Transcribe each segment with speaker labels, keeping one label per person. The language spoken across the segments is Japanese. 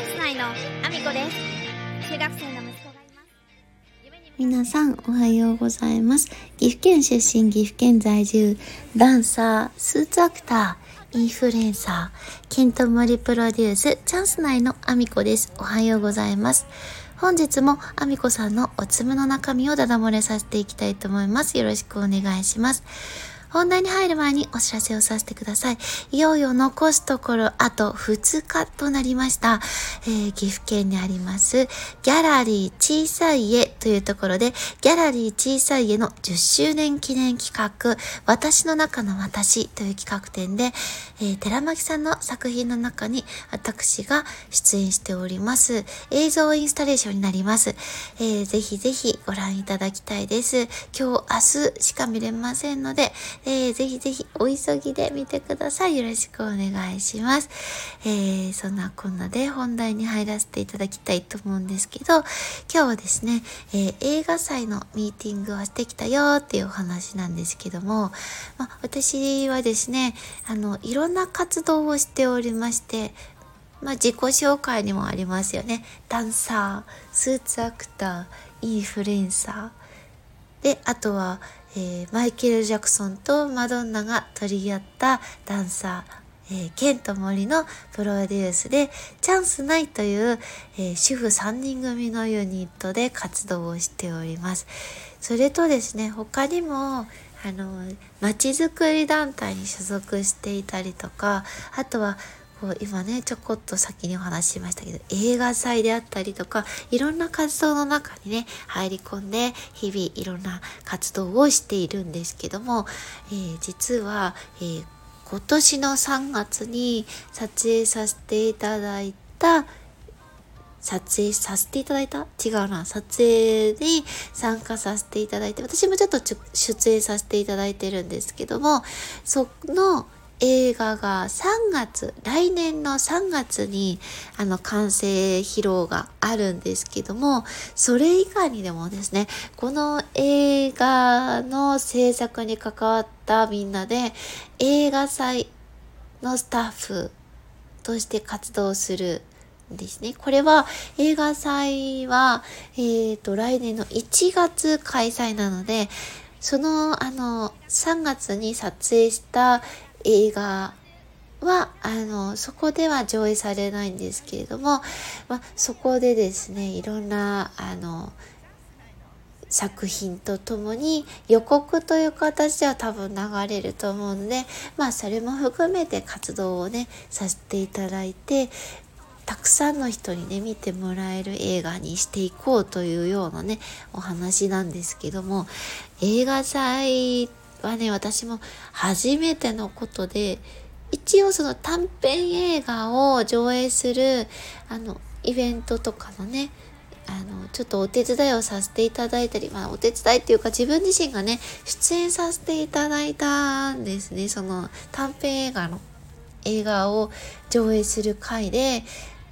Speaker 1: ャンス内のアミコです。中学生の息子がいます。
Speaker 2: 皆さんおはようございます岐阜県出身岐阜県在住ダンサースーツアクターインフルエンサーケントモリプロデュースチャンス内のアミコですおはようございます。本日もアミコさんのおつむの中身をダダ漏れさせていきたいと思います。よろしくお願いします。本題に入る前にお知らせをさせてください。いよいよ残すところあと2日となりました。えー、岐阜県にありますギャラリー小さい家というところでギャラリー小さい家の10周年記念企画私の中の私という企画展で、えー、寺巻さんの作品の中に私が出演しております映像インスタレーションになります。えー、ぜひぜひご覧いただきたいです。今日明日しか見れませんので、えー、ぜひぜひお急ぎで見てください。よろしくお願いします。えー、そんなこんなで本題に入らせていただきたいと思うんですけど、今日はですね、えー、映画祭のミーティングをしてきたよっていうお話なんですけども、まあ、私はですね、あの、いろんな活動をしておりまして、まあ、自己紹介にもありますよね。ダンサー、スーツアクター、インフルエンサー。で、あとは、えー、マイケル・ジャクソンとマドンナが取り合ったダンサー、えー、ケント・モリのプロデュースで、チャンスないという、えー、主婦3人組のユニットで活動をしております。それとですね、他にも、あの、街づくり団体に所属していたりとか、あとは今ねちょこっと先にお話ししましたけど映画祭であったりとかいろんな活動の中にね入り込んで日々いろんな活動をしているんですけども、えー、実は、えー、今年の3月に撮影させていただいた撮影させていただいた？違うな。撮影に参加させていただいて、私もちょっと出演させていただいてるんですけども、その映画が3月、来年の3月にあの完成披露があるんですけども、それ以外にでもですね、この映画の制作に関わったみんなで映画祭のスタッフとして活動するんですね。これは映画祭は、えっ、ー、と、来年の1月開催なので、その、あの、3月に撮影した映画は、あの、そこでは上映されないんですけれども、まあ、そこでですね、いろんな、あの、作品とともに予告という形では多分流れると思うので、まあそれも含めて活動をね、させていただいて、たくさんの人にね、見てもらえる映画にしていこうというようなね、お話なんですけども、映画祭はね、私も初めてのことで、一応その短編映画を上映する、あの、イベントとかのね、あの、ちょっとお手伝いをさせていただいたり、まあお手伝いっていうか自分自身がね、出演させていただいたんですね。その短編映画の映画を上映する回で、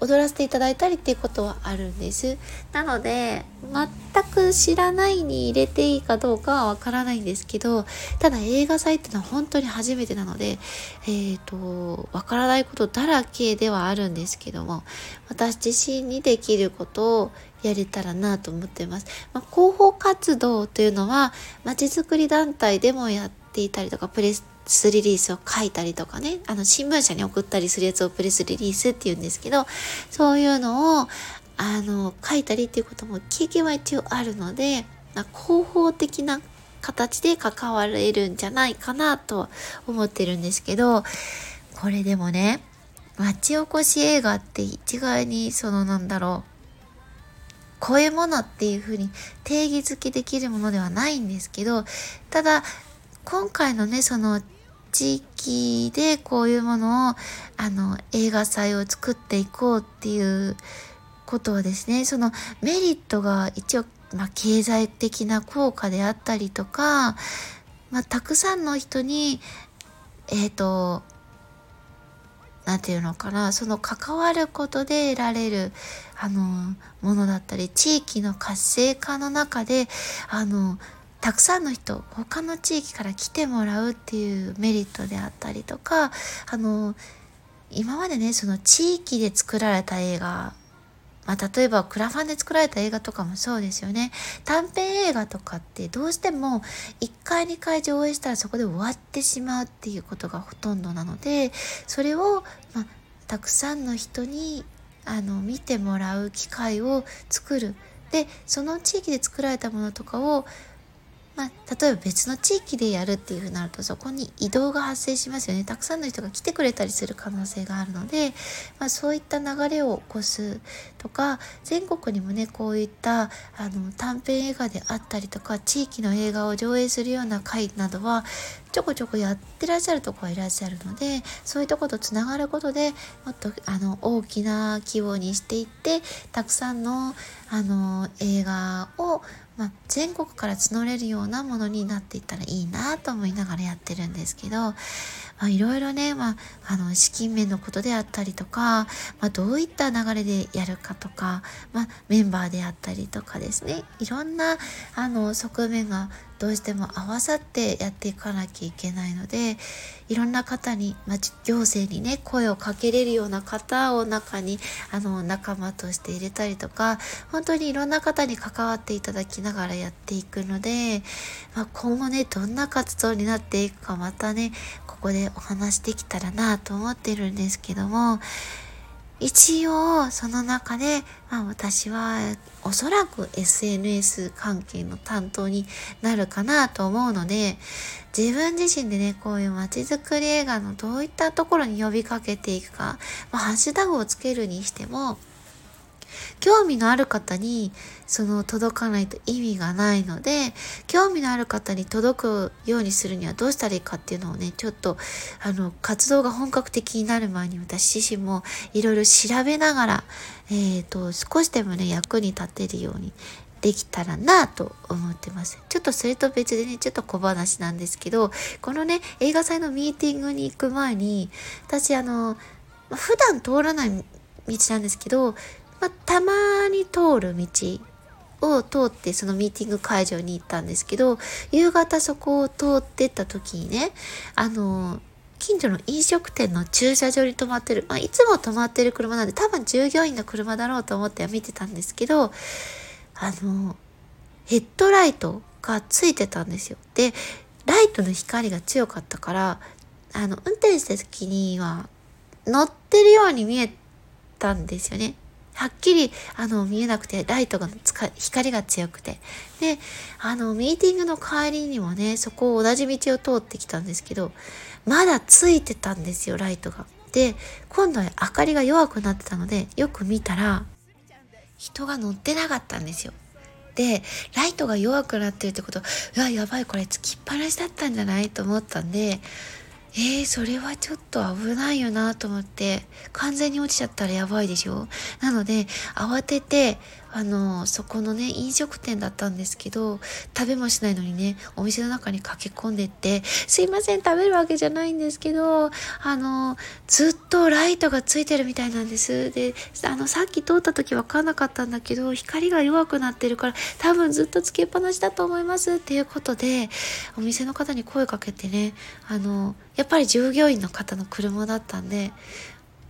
Speaker 2: 踊らせていただいたりっていうことはあるんです。なので、全く知らないに入れていいかどうかはわからないんですけど、ただ映画祭っていうのは本当に初めてなので、えっ、ー、と、わからないことだらけではあるんですけども、私自身にできることをやれたらなと思ってます。まあ、広報活動というのは、まちづくり団体でもやっていたりとか、プレススリリースを書いたりとかね、あの、新聞社に送ったりするやつをプレスリリースって言うんですけど、そういうのを、あの、書いたりっていうことも経験は一応あるので、まあ、広報的な形で関われるんじゃないかなと思ってるんですけど、これでもね、町おこし映画って一概にそのなんだろう、こういうものっていうふうに定義づけできるものではないんですけど、ただ、今回のね、その地域でこういうものを、あの、映画祭を作っていこうっていうことはですね、そのメリットが一応、まあ、経済的な効果であったりとか、まあ、たくさんの人に、えっ、ー、と、なんていうのかな、その関わることで得られる、あの、ものだったり、地域の活性化の中で、あの、たくさんの人他の地域から来てもらうっていうメリットであったりとかあの今までねその地域で作られた映画まあ、例えばクラファンで作られた映画とかもそうですよね。短編映画とかってどうしても1回2回上映したらそこで終わってしまうっていうことがほとんどなのでそれを、まあ、たくさんの人にあの見てもらう機会を作る。でその地域で作られたものとかをまあ、例えば別の地域でやるっていうふうになるとそこに移動が発生しますよね。たくさんの人が来てくれたりする可能性があるので、まあ、そういった流れを起こすとか全国にもねこういったあの短編映画であったりとか地域の映画を上映するような会などはちょこちょこやってらっしゃるとこはいらっしゃるのでそういうとことつながることでもっとあの大きな規模にしていってたくさんのあの映画をまあ、全国から募れるようなものになっていったらいいなと思いながらやってるんですけど、まあ、いろいろね、まあ、あの資金面のことであったりとか、まあ、どういった流れでやるかとか、まあ、メンバーであったりとかですね。いろんなあの側面がどうしても合わさってやっていかなきゃいけないのでいろんな方に、まあ、行政にね声をかけれるような方を中にあの仲間として入れたりとか本当にいろんな方に関わっていただきながらやっていくので、まあ、今後ねどんな活動になっていくかまたねここでお話できたらなと思ってるんですけども一応その中で、まあ、私はおそらく SNS 関係の担当になるかなと思うので自分自身でねこういう街づくり映画のどういったところに呼びかけていくか、まあ、ハッシュタグをつけるにしても興味のある方にその届かないと意味がないので興味のある方に届くようにするにはどうしたらいいかっていうのをねちょっとあの活動が本格的になる前に私自身もいろいろ調べながら、えーと、少しでもね役に立てるようにできたらなと思ってます。ちょっとそれと別でね、ちょっと小話なんですけど、このね、映画祭のミーティングに行く前に、私あの、普段通らない道なんですけど、まあ、たまに通る道を通ってそのミーティング会場に行ったんですけど夕方そこを通ってった時にねあの近所の飲食店の駐車場に止まってる、まあ、いつも止まってる車なんで多分従業員の車だろうと思っては見てたんですけどあのヘッドライトがついてたんですよ。でライトの光が強かったからあの運転した時には乗ってるように見えたんですよね。はっきりあの見えなくてライトが光が強くてであのミーティングの帰りにもねそこを同じ道を通ってきたんですけどまだついてたんですよライトが。で今度は明かりが弱くなってたのでよく見たら人が乗ってなかったんですよ。でライトが弱くなってるってことうわやばいこれつきっぱなしだったんじゃない？と思ったんでえー、それはちょっと危ないよなと思って、完全に落ちちゃったらやばいでしょ？なので、慌てて、あの、そこのね、飲食店だったんですけど、食べもしないのにね、お店の中に駆け込んでって、すいません、食べるわけじゃないんですけど、あの、ずっとライトがついてるみたいなんです。で、あの、さっき通った時わかんなかったんだけど、光が弱くなってるから、多分ずっとつけっぱなしだと思いますっていうことで、お店の方に声かけてね、あの、やっぱり従業員の方の車だったんで、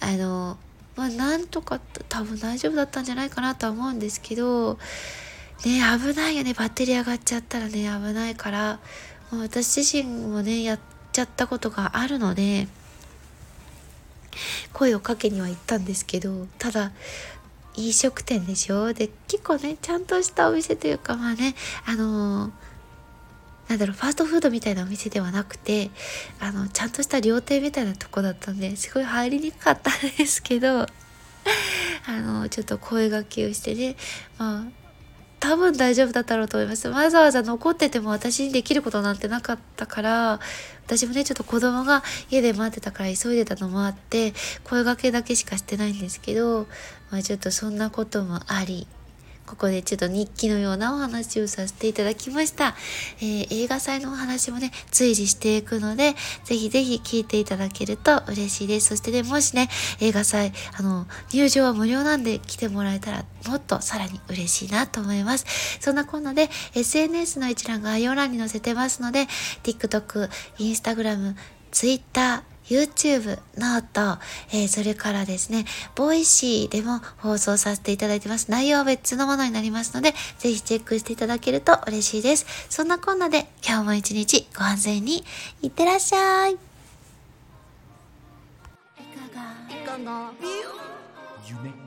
Speaker 2: あの、まあなんとか多分大丈夫だったんじゃないかなとは思うんですけどね危ないよね。バッテリー上がっちゃったらね危ないから。もう私自身もねやっちゃったことがあるので声をかけには行ったんですけどただ飲食店でしょ？で結構ねちゃんとしたお店というかまあねあのーなんだろう、ファーストフードみたいなお店ではなくて、あの、ちゃんとした料亭みたいなとこだったんで、すごい入りにくかったんですけど、あの、ちょっと声がけをしてね、まあ、多分大丈夫だったろうと思います。わざわざ残ってても私にできることなんてなかったから、私もね、ちょっと子供が家で待ってたから急いでたのもあって、声がけだけしかしてないんですけど、まあちょっとそんなこともあり、ここでちょっと日記のようなお話をさせていただきました。えー、映画祭のお話もね、随時していくので、ぜひぜひ聞いていただけると嬉しいです。そしてね、もしね、映画祭、あの、入場は無料なんで来てもらえたら、もっとさらに嬉しいなと思います。そんなこんなで、SNS の一覧概要欄に載せてますので、TikTok、Instagram、Twitter、YouTube、ノート、えー、それからですね、 Voicyでも放送させていただいてます。内容は別のものになりますので、ぜひチェックしていただけると嬉しいです。そんなこんなで今日も一日ご安全にいってらっしゃい。いかが？
Speaker 1: いかが？
Speaker 3: 夢